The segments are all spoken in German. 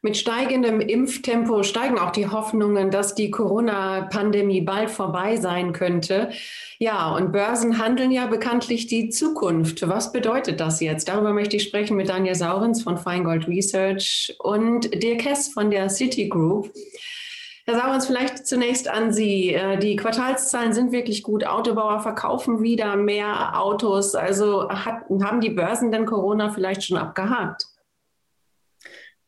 Mit steigendem Impftempo steigen auch die Hoffnungen, dass die Corona-Pandemie bald vorbei sein könnte. Ja, und Börsen handeln ja bekanntlich die Zukunft. Was bedeutet das jetzt? Darüber möchte ich sprechen mit Daniel Saurens von Feingold Research und Dirk Hess von der Citigroup. Herr Saurens, vielleicht zunächst an Sie. Äh, die Quartalszahlen sind wirklich gut. Autobauer verkaufen wieder mehr Autos. Also hat, haben die Börsen denn Corona vielleicht schon abgehakt?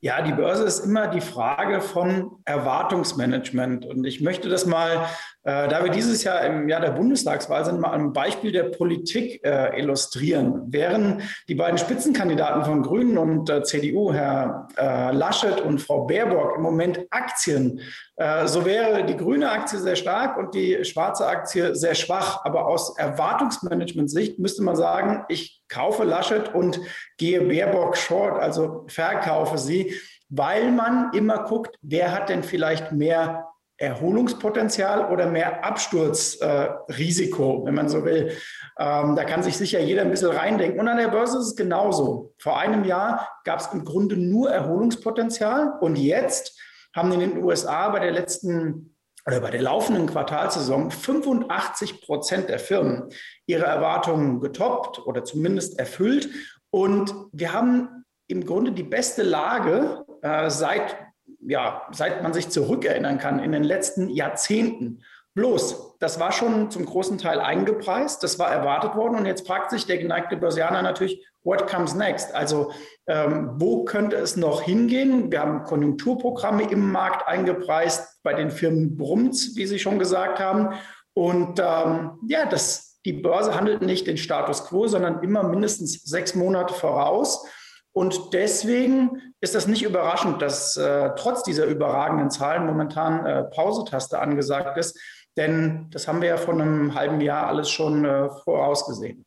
Ja, die Börse ist immer die Frage von Erwartungsmanagement. Und ich möchte das mal, da wir dieses Jahr im Jahr der Bundestagswahl sind, mal am Beispiel der Politik äh, illustrieren. Während die beiden Spitzenkandidaten von Grünen und äh, CDU, Herr äh, Laschet und Frau Baerbock, im Moment Aktien, äh, so wäre die grüne Aktie sehr stark und die schwarze Aktie sehr schwach. Aber aus Erwartungsmanagement-Sicht müsste man sagen, ich kaufe Laschet und gehe Baerbock short, also verkaufe sie, weil man immer guckt, wer hat denn vielleicht mehr Erholungspotenzial oder mehr Absturzrisiko, äh, wenn man so will. Ähm, da kann sich sicher jeder ein bisschen reindenken. Und an der Börse ist es genauso. Vor einem Jahr gab es im Grunde nur Erholungspotenzial und jetzt haben in den USA bei der letzten oder bei der laufenden Quartalsaison 85 Prozent der Firmen ihre Erwartungen getoppt oder zumindest erfüllt. Und wir haben im Grunde die beste Lage äh, seit, ja, seit man sich zurückerinnern kann in den letzten Jahrzehnten. Bloß, das war schon zum großen Teil eingepreist, das war erwartet worden und jetzt fragt sich der geneigte Börsianer natürlich, what comes next? Also ähm, wo könnte es noch hingehen? Wir haben Konjunkturprogramme im Markt eingepreist, bei den Firmen brummt wie Sie schon gesagt haben. Und ähm, ja, das, die Börse handelt nicht den Status quo, sondern immer mindestens sechs Monate voraus. Und deswegen ist das nicht überraschend, dass äh, trotz dieser überragenden Zahlen momentan äh, Pausetaste angesagt ist. Denn das haben wir ja vor einem halben Jahr alles schon äh, vorausgesehen.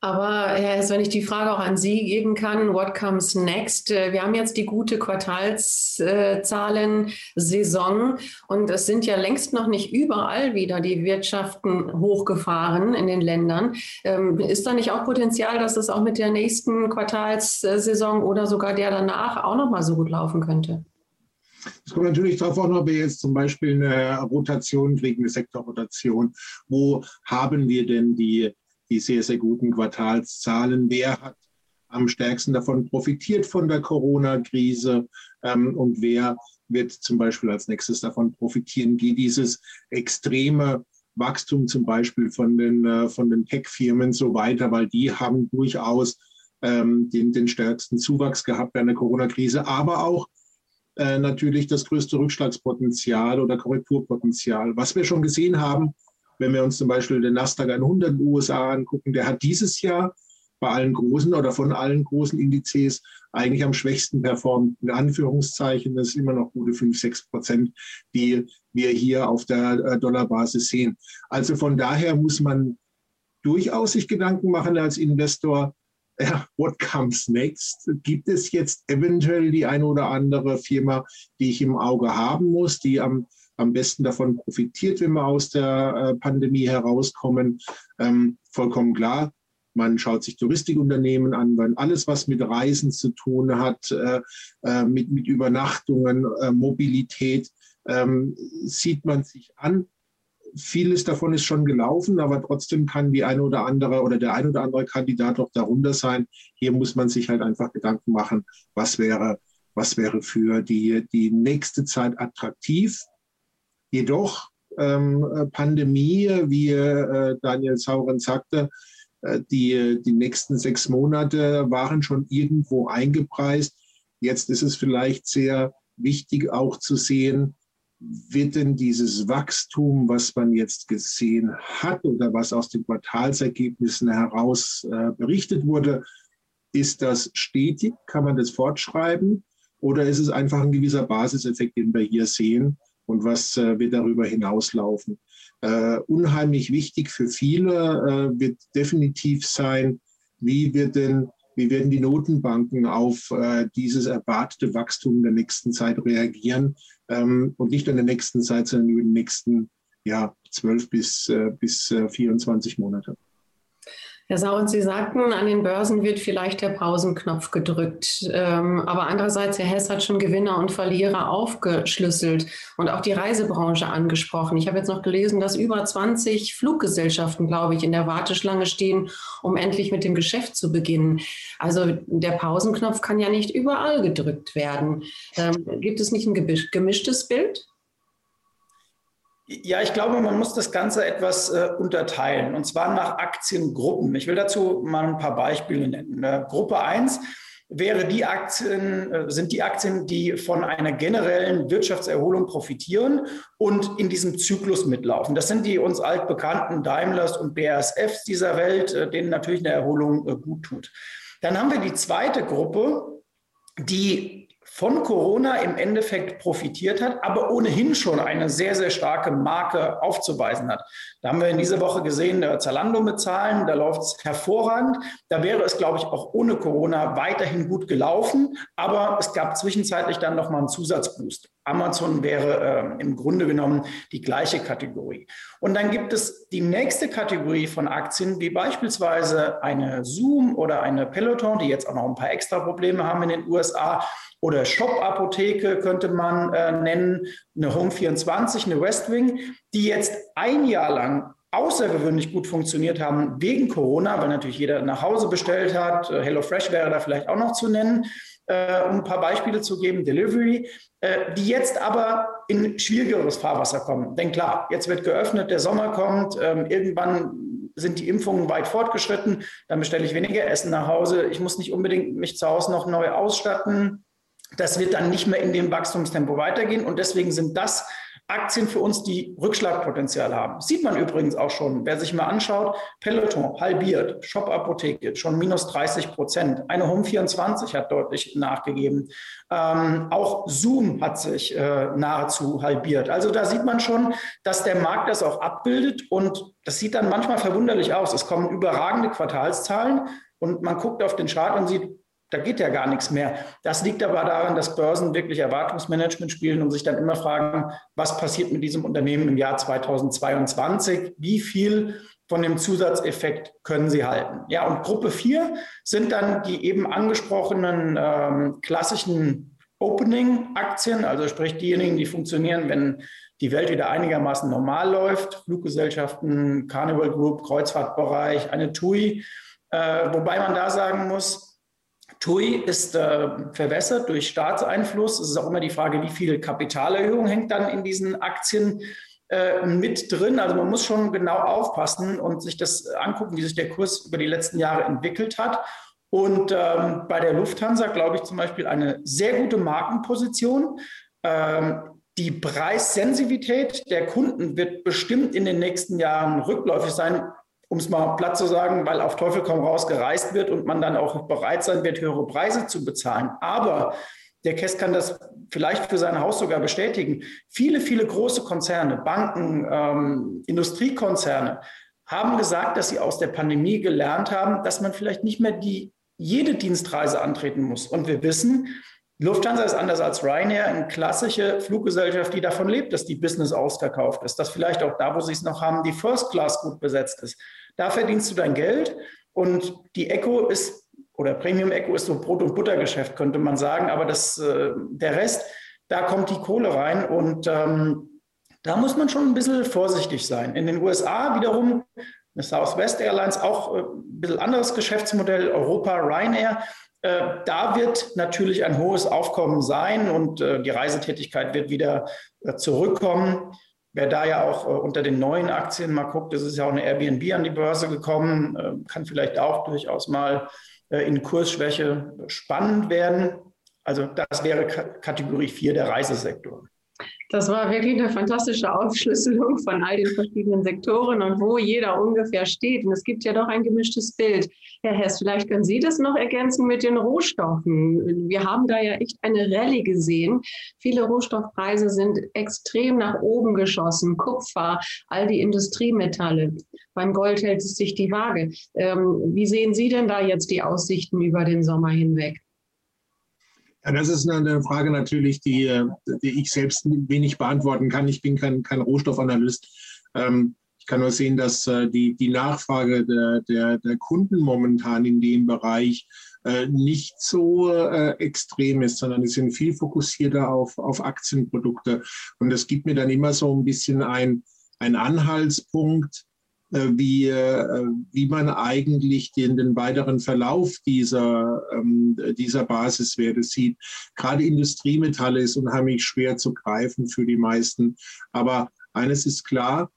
Aber Herr Hess, wenn ich die Frage auch an Sie geben kann, what comes next? Äh, wir haben jetzt die gute Quartalszahlen-Saison und es sind ja längst noch nicht überall wieder die Wirtschaften hochgefahren in den Ländern. Ähm, ist da nicht auch Potenzial, dass es auch mit der nächsten Quartalssaison oder sogar der danach auch noch mal so gut laufen könnte? Es kommt natürlich darauf an, ob wir jetzt zum Beispiel eine Rotation kriegen, eine Sektorrotation. Wo haben wir denn die, die sehr, sehr guten Quartalszahlen? Wer hat am stärksten davon profitiert von der Corona-Krise ähm, und wer wird zum Beispiel als nächstes davon profitieren? Geht dieses extreme Wachstum zum Beispiel von den, äh, den Tech-Firmen so weiter, weil die haben durchaus ähm, den, den stärksten Zuwachs gehabt während der Corona-Krise, aber auch äh, natürlich das größte Rückschlagspotenzial oder Korrekturpotenzial. Was wir schon gesehen haben, wenn wir uns zum Beispiel den Nasdaq 100 in den USA angucken, der hat dieses Jahr bei allen großen oder von allen großen Indizes eigentlich am schwächsten performt. In Anführungszeichen, das ist immer noch gute 5, 6 Prozent, die wir hier auf der äh, Dollarbasis sehen. Also von daher muss man durchaus sich Gedanken machen als Investor, ja, what comes next? Gibt es jetzt eventuell die eine oder andere Firma, die ich im Auge haben muss, die am, am besten davon profitiert, wenn wir aus der äh, Pandemie herauskommen? Ähm, vollkommen klar. Man schaut sich Touristikunternehmen an, weil alles, was mit Reisen zu tun hat, äh, äh, mit, mit Übernachtungen, äh, Mobilität, ähm, sieht man sich an vieles davon ist schon gelaufen, aber trotzdem kann die eine oder andere oder der eine oder andere Kandidat auch darunter sein. Hier muss man sich halt einfach Gedanken machen, was wäre, was wäre für die, die nächste Zeit attraktiv. Jedoch ähm, Pandemie, wie äh, Daniel Sauren sagte, äh, die, die nächsten sechs Monate waren schon irgendwo eingepreist. Jetzt ist es vielleicht sehr wichtig auch zu sehen, wird denn dieses Wachstum, was man jetzt gesehen hat oder was aus den Quartalsergebnissen heraus äh, berichtet wurde, ist das stetig? Kann man das fortschreiben? Oder ist es einfach ein gewisser Basiseffekt, den wir hier sehen? Und was äh, wird darüber hinauslaufen? Äh, unheimlich wichtig für viele äh, wird definitiv sein, wie wird denn wie werden die Notenbanken auf äh, dieses erwartete Wachstum der nächsten Zeit reagieren? Ähm, und nicht in der nächsten Zeit, sondern über die nächsten ja, 12 bis, äh, bis äh, 24 Monate. Herr Sau, und Sie sagten, an den Börsen wird vielleicht der Pausenknopf gedrückt. Ähm, aber andererseits, Herr Hess hat schon Gewinner und Verlierer aufgeschlüsselt und auch die Reisebranche angesprochen. Ich habe jetzt noch gelesen, dass über 20 Fluggesellschaften, glaube ich, in der Warteschlange stehen, um endlich mit dem Geschäft zu beginnen. Also der Pausenknopf kann ja nicht überall gedrückt werden. Ähm, gibt es nicht ein gemischtes Bild? Ja, ich glaube, man muss das Ganze etwas äh, unterteilen und zwar nach Aktiengruppen. Ich will dazu mal ein paar Beispiele nennen. Äh, Gruppe 1 wäre die Aktien, äh, sind die Aktien, die von einer generellen Wirtschaftserholung profitieren und in diesem Zyklus mitlaufen. Das sind die uns altbekannten Daimlers und BASFs dieser Welt, äh, denen natürlich eine Erholung äh, gut tut. Dann haben wir die zweite Gruppe, die von Corona im Endeffekt profitiert hat, aber ohnehin schon eine sehr, sehr starke Marke aufzuweisen hat. Da haben wir in dieser Woche gesehen, der Zalando mit Zahlen, da läuft es hervorragend. Da wäre es, glaube ich, auch ohne Corona weiterhin gut gelaufen, aber es gab zwischenzeitlich dann nochmal einen Zusatzboost. Amazon wäre äh, im Grunde genommen die gleiche Kategorie. Und dann gibt es die nächste Kategorie von Aktien, wie beispielsweise eine Zoom oder eine Peloton, die jetzt auch noch ein paar extra Probleme haben in den USA, oder Shop-Apotheke könnte man äh, nennen, eine Home24, eine Westwing, die jetzt ein Jahr lang außergewöhnlich gut funktioniert haben wegen Corona, weil natürlich jeder nach Hause bestellt hat. Äh, HelloFresh wäre da vielleicht auch noch zu nennen, äh, um ein paar Beispiele zu geben, Delivery, äh, die jetzt aber in schwierigeres Fahrwasser kommen. Denn klar, jetzt wird geöffnet, der Sommer kommt, ähm, irgendwann sind die Impfungen weit fortgeschritten, dann bestelle ich weniger Essen nach Hause. Ich muss nicht unbedingt mich zu Hause noch neu ausstatten. Das wird dann nicht mehr in dem Wachstumstempo weitergehen. Und deswegen sind das Aktien für uns, die Rückschlagpotenzial haben. Sieht man übrigens auch schon, wer sich mal anschaut, Peloton halbiert, Shop Apotheke schon minus 30 Prozent. Eine Home24 hat deutlich nachgegeben. Ähm, auch Zoom hat sich äh, nahezu halbiert. Also da sieht man schon, dass der Markt das auch abbildet und das sieht dann manchmal verwunderlich aus. Es kommen überragende Quartalszahlen und man guckt auf den Chart und sieht, da geht ja gar nichts mehr. Das liegt aber daran, dass Börsen wirklich Erwartungsmanagement spielen und sich dann immer fragen, was passiert mit diesem Unternehmen im Jahr 2022? Wie viel von dem Zusatzeffekt können sie halten? Ja, und Gruppe 4 sind dann die eben angesprochenen ähm, klassischen Opening-Aktien, also sprich diejenigen, die funktionieren, wenn die Welt wieder einigermaßen normal läuft. Fluggesellschaften, Carnival Group, Kreuzfahrtbereich, eine TUI. Äh, wobei man da sagen muss, TUI ist äh, verwässert durch Staatseinfluss. Es ist auch immer die Frage, wie viel Kapitalerhöhung hängt dann in diesen Aktien äh, mit drin. Also man muss schon genau aufpassen und sich das angucken, wie sich der Kurs über die letzten Jahre entwickelt hat. Und ähm, bei der Lufthansa glaube ich zum Beispiel eine sehr gute Markenposition. Ähm, die Preissensitivität der Kunden wird bestimmt in den nächsten Jahren rückläufig sein um es mal platt zu sagen, weil auf Teufel komm raus gereist wird und man dann auch bereit sein wird, höhere Preise zu bezahlen. Aber der Kess kann das vielleicht für sein Haus sogar bestätigen. Viele, viele große Konzerne, Banken, ähm, Industriekonzerne haben gesagt, dass sie aus der Pandemie gelernt haben, dass man vielleicht nicht mehr die jede Dienstreise antreten muss. Und wir wissen, Lufthansa ist anders als Ryanair eine klassische Fluggesellschaft, die davon lebt, dass die Business ausverkauft ist, dass vielleicht auch da, wo sie es noch haben, die First Class gut besetzt ist. Da verdienst du dein Geld und die Echo ist, oder Premium Echo ist so Brot- und Buttergeschäft, könnte man sagen, aber das, äh, der Rest, da kommt die Kohle rein und ähm, da muss man schon ein bisschen vorsichtig sein. In den USA wiederum Southwest Airlines auch äh, ein bisschen anderes Geschäftsmodell, Europa, Ryanair. Äh, da wird natürlich ein hohes Aufkommen sein und äh, die Reisetätigkeit wird wieder äh, zurückkommen. Wer da ja auch unter den neuen Aktien mal guckt, es ist ja auch eine Airbnb an die Börse gekommen, kann vielleicht auch durchaus mal in Kursschwäche spannend werden. Also das wäre Kategorie 4 der Reisesektor. Das war wirklich eine fantastische Aufschlüsselung von all den verschiedenen Sektoren und wo jeder ungefähr steht. Und es gibt ja doch ein gemischtes Bild. Herr Hess, vielleicht können Sie das noch ergänzen mit den Rohstoffen. Wir haben da ja echt eine Rallye gesehen. Viele Rohstoffpreise sind extrem nach oben geschossen. Kupfer, all die Industriemetalle. Beim Gold hält es sich die Waage. Ähm, wie sehen Sie denn da jetzt die Aussichten über den Sommer hinweg? Ja, das ist eine Frage natürlich, die, die ich selbst wenig beantworten kann. Ich bin kein, kein Rohstoffanalyst. Ähm, ich kann nur sehen, dass äh, die, die Nachfrage der, der, der Kunden momentan in dem Bereich äh, nicht so äh, extrem ist, sondern die sind viel fokussierter auf, auf Aktienprodukte. Und das gibt mir dann immer so ein bisschen ein, ein Anhaltspunkt, wie, äh, wie man eigentlich den, den weiteren Verlauf dieser, ähm, dieser Basiswerte sieht. Gerade Industriemetalle ist unheimlich schwer zu greifen für die meisten. Aber eines ist klar,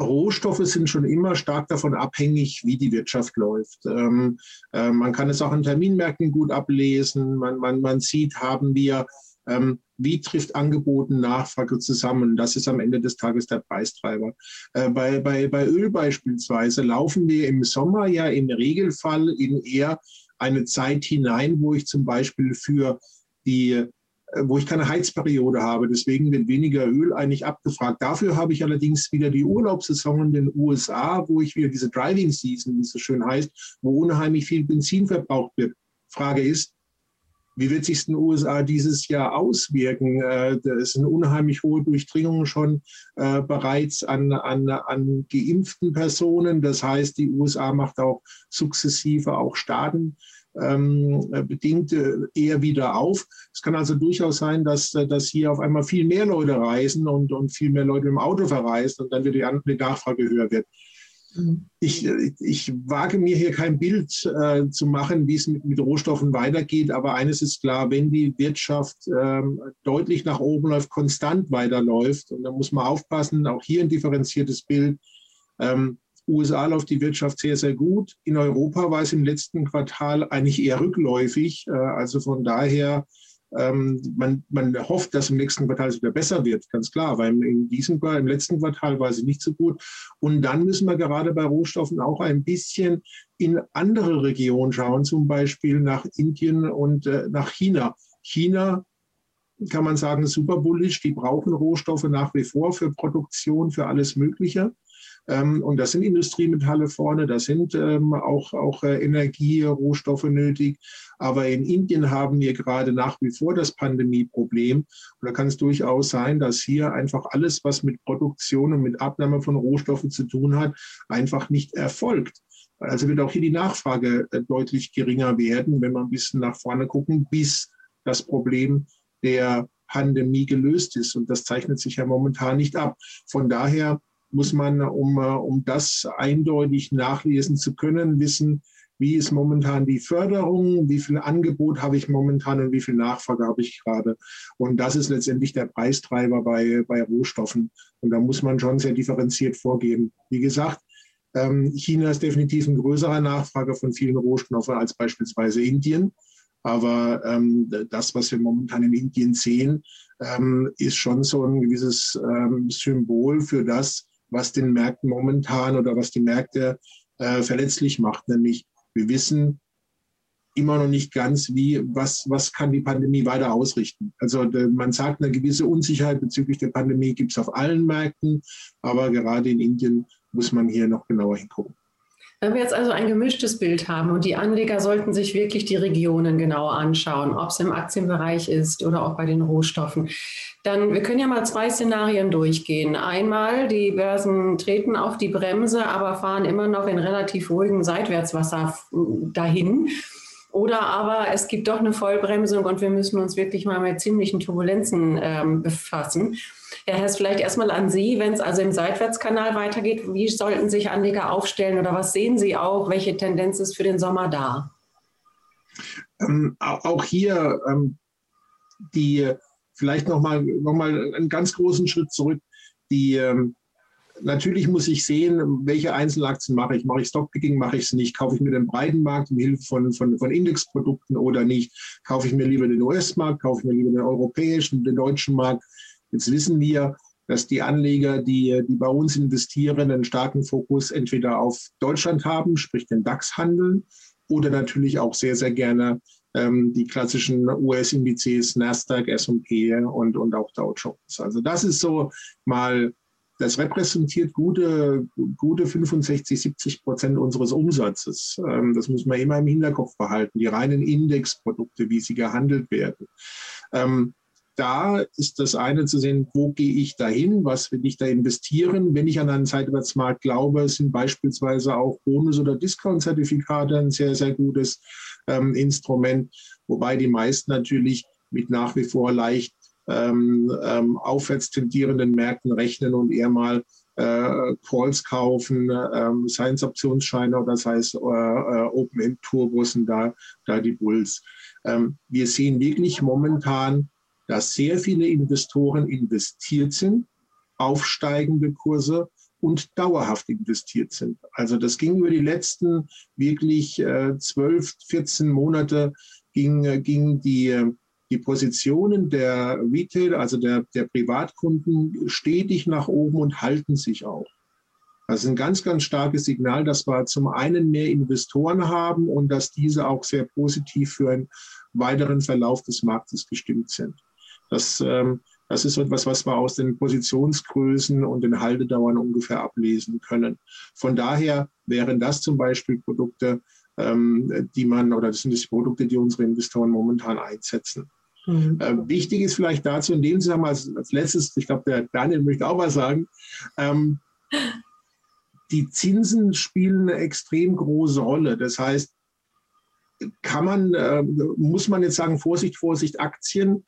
Rohstoffe sind schon immer stark davon abhängig, wie die Wirtschaft läuft. Ähm, äh, man kann es auch an Terminmärkten gut ablesen. Man, man, man sieht, haben wir, ähm, wie trifft Angebot und Nachfrage zusammen. Das ist am Ende des Tages der Preistreiber. Äh, bei, bei, bei Öl beispielsweise laufen wir im Sommer ja im Regelfall in eher eine Zeit hinein, wo ich zum Beispiel für die äh, wo ich keine Heizperiode habe. Deswegen wird weniger Öl eigentlich abgefragt. Dafür habe ich allerdings wieder die Urlaubssaison in den USA, wo ich wieder diese Driving Season, wie es so schön heißt, wo unheimlich viel Benzin verbraucht wird. Frage ist, wie wird sich in den USA dieses Jahr auswirken? Äh, es sind unheimlich hohe Durchdringungen schon äh, bereits an, an, an geimpften Personen. Das heißt, die USA macht auch sukzessive auch Staaten ähm, bedingt äh, eher wieder auf. Es kann also durchaus sein, dass, äh, dass hier auf einmal viel mehr Leute reisen und, und viel mehr Leute im Auto verreisen und dann wieder die Nachfrage höher wird. Ich, ich wage mir hier kein Bild äh, zu machen, wie es mit, mit Rohstoffen weitergeht, aber eines ist klar, wenn die Wirtschaft ähm, deutlich nach oben läuft, konstant weiterläuft, und da muss man aufpassen, auch hier ein differenziertes Bild, ähm, USA läuft die Wirtschaft sehr, sehr gut. In Europa war es im letzten Quartal eigentlich eher rückläufig. Äh, also von daher, man, man hofft, dass im nächsten Quartal es wieder besser wird, ganz klar, weil in diesem, im letzten Quartal war es nicht so gut. Und dann müssen wir gerade bei Rohstoffen auch ein bisschen in andere Regionen schauen, zum Beispiel nach Indien und äh, nach China. China kann man sagen, super bullisch. Die brauchen Rohstoffe nach wie vor für Produktion, für alles Mögliche. Ähm, und das sind Industriemetalle vorne, da sind ähm, auch, auch äh, Energie, Rohstoffe nötig. Aber in Indien haben wir gerade nach wie vor das Pandemieproblem. Und da kann es durchaus sein, dass hier einfach alles, was mit Produktion und mit Abnahme von Rohstoffen zu tun hat, einfach nicht erfolgt. Also wird auch hier die Nachfrage äh, deutlich geringer werden, wenn wir ein bisschen nach vorne gucken, bis das Problem der Pandemie gelöst ist. Und das zeichnet sich ja momentan nicht ab. Von daher muss man, um, äh, um das eindeutig nachlesen zu können, wissen, wie ist momentan die Förderung, wie viel Angebot habe ich momentan und wie viel Nachfrage habe ich gerade. Und das ist letztendlich der Preistreiber bei, bei Rohstoffen. Und da muss man schon sehr differenziert vorgehen. Wie gesagt, ähm, China ist definitiv ein größerer Nachfrage von vielen Rohstoffen als beispielsweise Indien. Aber ähm, das, was wir momentan in Indien sehen, ähm, ist schon so ein gewisses ähm, Symbol für das, was den Märkten momentan oder was die Märkte äh, verletzlich macht. Nämlich wir wissen immer noch nicht ganz, wie, was, was kann die Pandemie weiter ausrichten. Also man sagt, eine gewisse Unsicherheit bezüglich der Pandemie gibt es auf allen Märkten, aber gerade in Indien muss man hier noch genauer hingucken. Wenn wir jetzt also ein gemischtes Bild haben und die Anleger sollten sich wirklich die Regionen genauer anschauen, ob es im Aktienbereich ist oder auch bei den Rohstoffen, dann wir können ja mal zwei Szenarien durchgehen. Einmal, die Börsen treten auf die Bremse, aber fahren immer noch in relativ ruhigem Seitwärtswasser dahin. Oder aber es gibt doch eine Vollbremsung und wir müssen uns wirklich mal mit ziemlichen Turbulenzen ähm, befassen. Herr Hess, vielleicht erstmal an Sie, wenn es also im Seitwärtskanal weitergeht, wie sollten sich Anleger aufstellen oder was sehen Sie auch? Welche Tendenz ist für den Sommer da? Ähm, auch hier ähm, die vielleicht nochmal noch mal einen ganz großen Schritt zurück. Die ähm, natürlich muss ich sehen, welche Einzelaktien mache ich. Mache ich Stockpicking, mache ich es nicht? Kaufe ich mir den breiten Markt mit Hilfe von, von, von Indexprodukten oder nicht? Kaufe ich mir lieber den US-Markt, kaufe ich mir lieber den europäischen, den deutschen Markt? Jetzt wissen wir, dass die Anleger, die, die bei uns investieren, einen starken Fokus entweder auf Deutschland haben, sprich den DAX handeln, oder natürlich auch sehr, sehr gerne ähm, die klassischen US-Indizes, Nasdaq, S&P und, und auch Dow Jones. Also das ist so mal das repräsentiert gute, gute 65, 70 Prozent unseres Umsatzes. Ähm, das muss man immer im Hinterkopf behalten. Die reinen Indexprodukte, wie sie gehandelt werden. Ähm, da ist das eine zu sehen, wo gehe ich da hin, was will ich da investieren. Wenn ich an einen Zeitwärtsmarkt glaube, sind beispielsweise auch Bonus- oder Discount-Zertifikate ein sehr, sehr gutes ähm, Instrument, wobei die meisten natürlich mit nach wie vor leicht ähm, ähm, aufwärts tendierenden Märkten rechnen und eher mal äh, Calls kaufen, ähm, seien es Optionsscheine oder sei es äh, äh, Open-End-Turbos und da, da die Bulls. Ähm, wir sehen wirklich momentan, dass sehr viele Investoren investiert sind, aufsteigende Kurse und dauerhaft investiert sind. Also das ging über die letzten wirklich äh, 12, 14 Monate ging, äh, ging die die Positionen der Retail, also der, der Privatkunden, stetig nach oben und halten sich auch. Das ist ein ganz, ganz starkes Signal, dass wir zum einen mehr Investoren haben und dass diese auch sehr positiv für einen weiteren Verlauf des Marktes gestimmt sind. Das, ähm, das ist etwas, was wir aus den Positionsgrößen und den Haltedauern ungefähr ablesen können. Von daher wären das zum Beispiel Produkte, ähm, die man, oder das sind die Produkte, die unsere Investoren momentan einsetzen. Mhm. Äh, wichtig ist vielleicht dazu in dem Zusammenhang als, als letztes, ich glaube, der Daniel möchte auch was sagen, ähm, die Zinsen spielen eine extrem große Rolle. Das heißt, kann man, äh, muss man jetzt sagen, Vorsicht, Vorsicht, Aktien.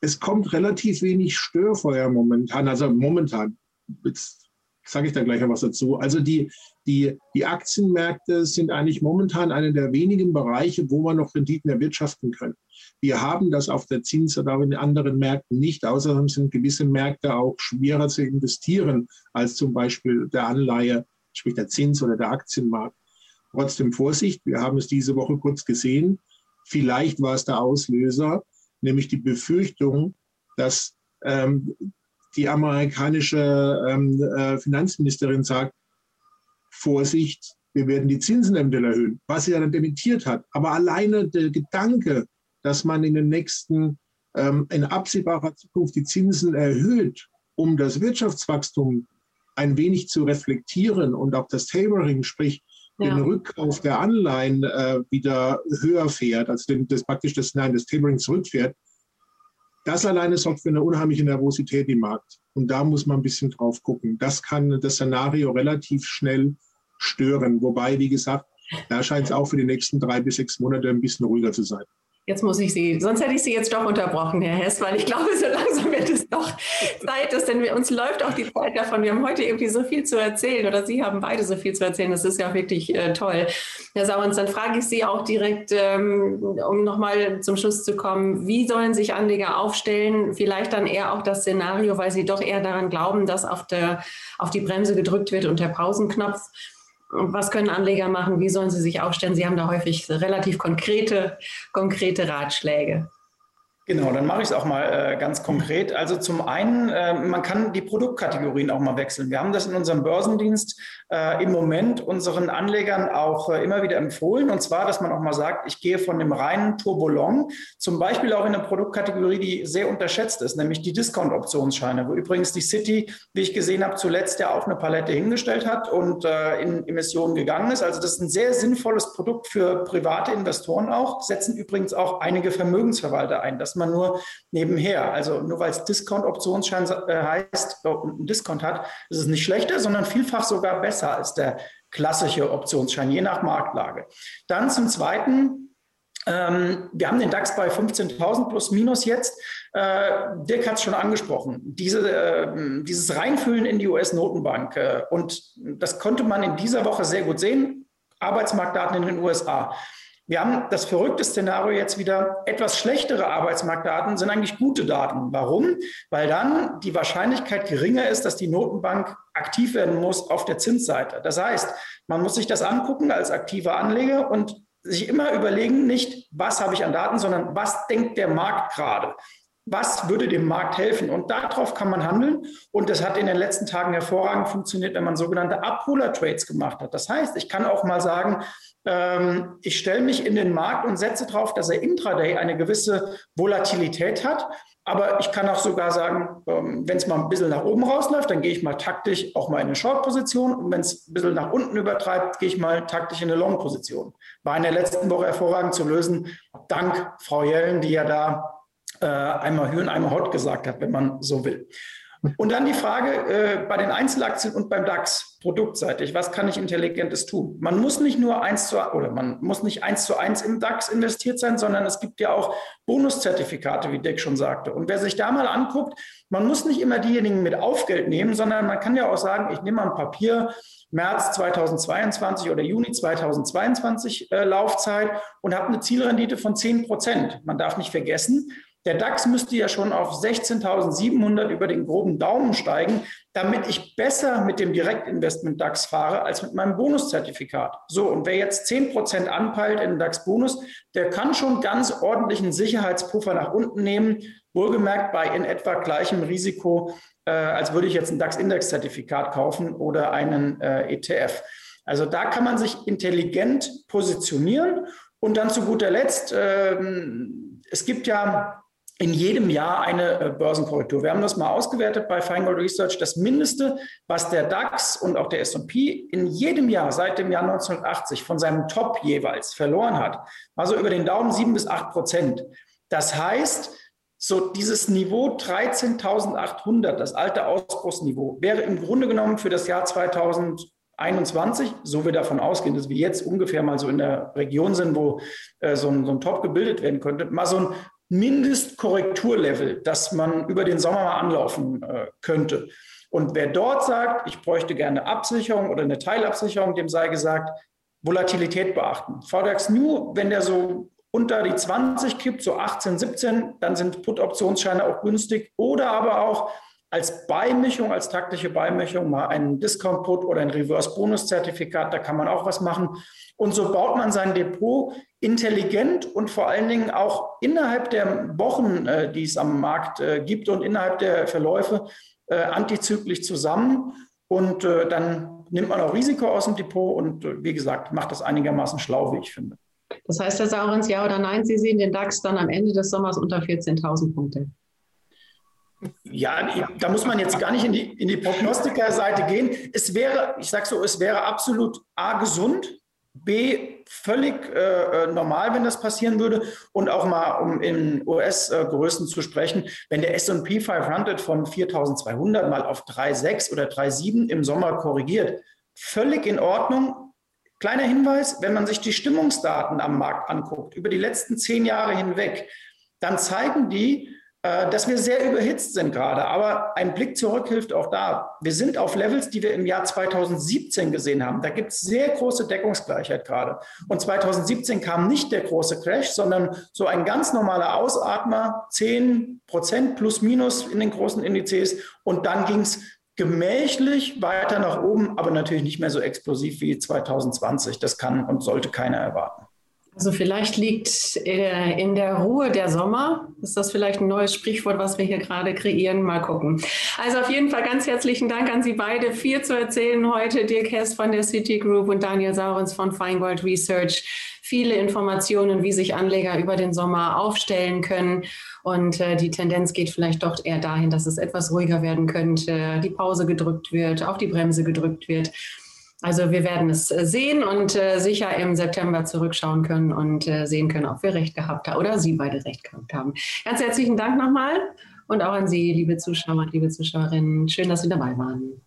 Es kommt relativ wenig Störfeuer momentan, also momentan. Jetzt sage ich da gleich noch was dazu. Also die, die, die Aktienmärkte sind eigentlich momentan einer der wenigen Bereiche, wo man noch Renditen erwirtschaften können. Wir haben das auf der Zins- oder in anderen Märkten nicht. Außerdem sind gewisse Märkte auch schwerer zu investieren als zum Beispiel der Anleihe, sprich der Zins- oder der Aktienmarkt. Trotzdem Vorsicht, wir haben es diese Woche kurz gesehen. Vielleicht war es der Auslöser, nämlich die Befürchtung, dass ähm, die amerikanische ähm, äh, Finanzministerin sagt, Vorsicht, wir werden die Zinsen eventuell erhöhen, was sie dann dementiert hat. Aber alleine der Gedanke, dass man in den nächsten, ähm, in absehbarer Zukunft die Zinsen erhöht, um das Wirtschaftswachstum ein wenig zu reflektieren und auch das Tapering, sprich. Den Rückkauf der Anleihen äh, wieder höher fährt, also den, das praktisch das, nein, das Tapering zurückfährt, das alleine sorgt für eine unheimliche Nervosität im Markt. Und da muss man ein bisschen drauf gucken. Das kann das Szenario relativ schnell stören. Wobei, wie gesagt, da scheint es auch für die nächsten drei bis sechs Monate ein bisschen ruhiger zu sein. Jetzt muss ich Sie, sonst hätte ich Sie jetzt doch unterbrochen, Herr Hess, weil ich glaube, so langsam wird es doch Zeit, dass denn uns läuft auch die Zeit davon. Wir haben heute irgendwie so viel zu erzählen oder Sie haben beide so viel zu erzählen. Das ist ja wirklich äh, toll. Herr Sauens, dann frage ich Sie auch direkt, ähm, um nochmal zum Schluss zu kommen, wie sollen sich Anleger aufstellen? Vielleicht dann eher auch das Szenario, weil Sie doch eher daran glauben, dass auf, der, auf die Bremse gedrückt wird und der Pausenknopf was können Anleger machen? Wie sollen sie sich aufstellen? Sie haben da häufig relativ konkrete, konkrete Ratschläge. Genau, dann mache ich es auch mal äh, ganz konkret. Also zum einen, äh, man kann die Produktkategorien auch mal wechseln. Wir haben das in unserem Börsendienst äh, im Moment unseren Anlegern auch äh, immer wieder empfohlen. Und zwar, dass man auch mal sagt, ich gehe von dem reinen Turbolong zum Beispiel auch in eine Produktkategorie, die sehr unterschätzt ist, nämlich die Discount-Optionsscheine, wo übrigens die City, wie ich gesehen habe, zuletzt ja auch eine Palette hingestellt hat und äh, in Emissionen gegangen ist. Also das ist ein sehr sinnvolles Produkt für private Investoren auch, setzen übrigens auch einige Vermögensverwalter ein. Das man nur nebenher. Also nur weil es Discount-Optionsschein äh, heißt äh, und einen Discount hat, ist es nicht schlechter, sondern vielfach sogar besser als der klassische Optionsschein, je nach Marktlage. Dann zum Zweiten, ähm, wir haben den DAX bei 15.000 plus minus jetzt. Äh, Dirk hat es schon angesprochen. Diese, äh, dieses Reinfüllen in die US-Notenbank. Und das konnte man in dieser Woche sehr gut sehen. Arbeitsmarktdaten in den USA. Wir haben das verrückte Szenario jetzt wieder. Etwas schlechtere Arbeitsmarktdaten sind eigentlich gute Daten. Warum? Weil dann die Wahrscheinlichkeit geringer ist, dass die Notenbank aktiv werden muss auf der Zinsseite. Das heißt, man muss sich das angucken als aktiver Anleger und sich immer überlegen, nicht was habe ich an Daten, sondern was denkt der Markt gerade was würde dem Markt helfen? Und darauf kann man handeln. Und das hat in den letzten Tagen hervorragend funktioniert, wenn man sogenannte Upholer-Trades gemacht hat. Das heißt, ich kann auch mal sagen, ähm, ich stelle mich in den Markt und setze darauf, dass er intraday eine gewisse Volatilität hat. Aber ich kann auch sogar sagen, ähm, wenn es mal ein bisschen nach oben rausläuft, dann gehe ich mal taktisch auch mal in eine Short-Position. Und wenn es ein bisschen nach unten übertreibt, gehe ich mal taktisch in eine Long-Position. War in der letzten Woche hervorragend zu lösen, dank Frau Jellen, die ja da äh, einmal Hü und einmal Hot gesagt hat, wenn man so will. Und dann die Frage äh, bei den Einzelaktien und beim DAX produktseitig, was kann ich Intelligentes tun? Man muss nicht nur eins zu oder man muss nicht eins zu eins im DAX investiert sein, sondern es gibt ja auch Bonuszertifikate, wie Dick schon sagte. Und wer sich da mal anguckt, man muss nicht immer diejenigen mit Aufgeld nehmen, sondern man kann ja auch sagen, ich nehme mal ein Papier, März 2022 oder Juni 2022 äh, Laufzeit und habe eine Zielrendite von 10 Prozent. Man darf nicht vergessen, der DAX müsste ja schon auf 16.700 über den groben Daumen steigen, damit ich besser mit dem Direktinvestment DAX fahre als mit meinem Bonuszertifikat. So, und wer jetzt 10% anpeilt in den DAX-Bonus, der kann schon ganz ordentlichen Sicherheitspuffer nach unten nehmen, wohlgemerkt bei in etwa gleichem Risiko, äh, als würde ich jetzt ein DAX-Index-Zertifikat kaufen oder einen äh, ETF. Also da kann man sich intelligent positionieren. Und dann zu guter Letzt, äh, es gibt ja in jedem Jahr eine äh, Börsenkorrektur. Wir haben das mal ausgewertet bei Feingold Research. Das Mindeste, was der DAX und auch der S&P in jedem Jahr seit dem Jahr 1980 von seinem Top jeweils verloren hat, also über den Daumen sieben bis acht Prozent. Das heißt, so dieses Niveau 13.800, das alte Ausbruchsniveau, wäre im Grunde genommen für das Jahr 2021, so wir davon ausgehen, dass wir jetzt ungefähr mal so in der Region sind, wo äh, so, ein, so ein Top gebildet werden könnte, mal so ein Mindestkorrekturlevel, das man über den Sommer mal anlaufen äh, könnte. Und wer dort sagt, ich bräuchte gerne Absicherung oder eine Teilabsicherung, dem sei gesagt, Volatilität beachten. VDAX New, wenn der so unter die 20 kippt, so 18, 17, dann sind Put-Optionsscheine auch günstig. Oder aber auch als Beimischung, als taktische Beimischung mal einen Discount-Put oder ein Reverse-Bonus-Zertifikat, da kann man auch was machen. Und so baut man sein Depot intelligent und vor allen Dingen auch innerhalb der Wochen, äh, die es am Markt äh, gibt und innerhalb der Verläufe äh, antizyklisch zusammen. Und dann nimmt man auch Risiko aus dem Depot und wie gesagt, macht das einigermaßen schlau, wie ich finde. Das heißt, Herr Saurens, ja oder nein, Sie sehen den DAX dann am Ende des Sommers unter 14.000 Punkte? Ja, da muss man jetzt gar nicht in die, in die Prognostikerseite gehen. Es wäre, ich sage so, es wäre absolut A, gesund, B, völlig äh, äh normal, wenn das passieren würde. Und auch mal, um in US-Größen zu sprechen, wenn der SP 500 von 4200 mal auf 3,6 oder 3,7 im Sommer korrigiert, völlig in Ordnung. Kleiner Hinweis, wenn man sich die Stimmungsdaten am Markt anguckt, über die letzten zehn Jahre hinweg, dann zeigen die, dass wir sehr überhitzt sind gerade. Aber ein Blick zurück hilft auch da. Wir sind auf Levels, die wir im Jahr 2017 gesehen haben. Da gibt es sehr große Deckungsgleichheit gerade. Und 2017 kam nicht der große Crash, sondern so ein ganz normaler Ausatmer, 10 Prozent plus minus in den großen Indizes. Und dann ging es gemächlich weiter nach oben, aber natürlich nicht mehr so explosiv wie 2020. Das kann und sollte keiner erwarten. Also vielleicht liegt äh, in der Ruhe der Sommer. Ist das vielleicht ein neues Sprichwort, was wir hier gerade kreieren? Mal gucken. Also auf jeden Fall ganz herzlichen Dank an Sie beide. Viel zu erzählen heute. Dirk Hess von der Citigroup und Daniel Saurens von Feingold Research. Viele Informationen, wie sich Anleger über den Sommer aufstellen können. Und äh, die Tendenz geht vielleicht doch eher dahin, dass es etwas ruhiger werden könnte, die Pause gedrückt wird, auf die Bremse gedrückt wird. Also wir werden es äh, sehen und äh, sicher im September zurückschauen können und äh, sehen können, ob wir recht gehabt haben oder Sie beide recht gehabt haben. Ganz herzlichen Dank nochmal und auch an Sie, liebe Zuschauer, liebe Zuschauerinnen. Schön, dass Sie dabei waren.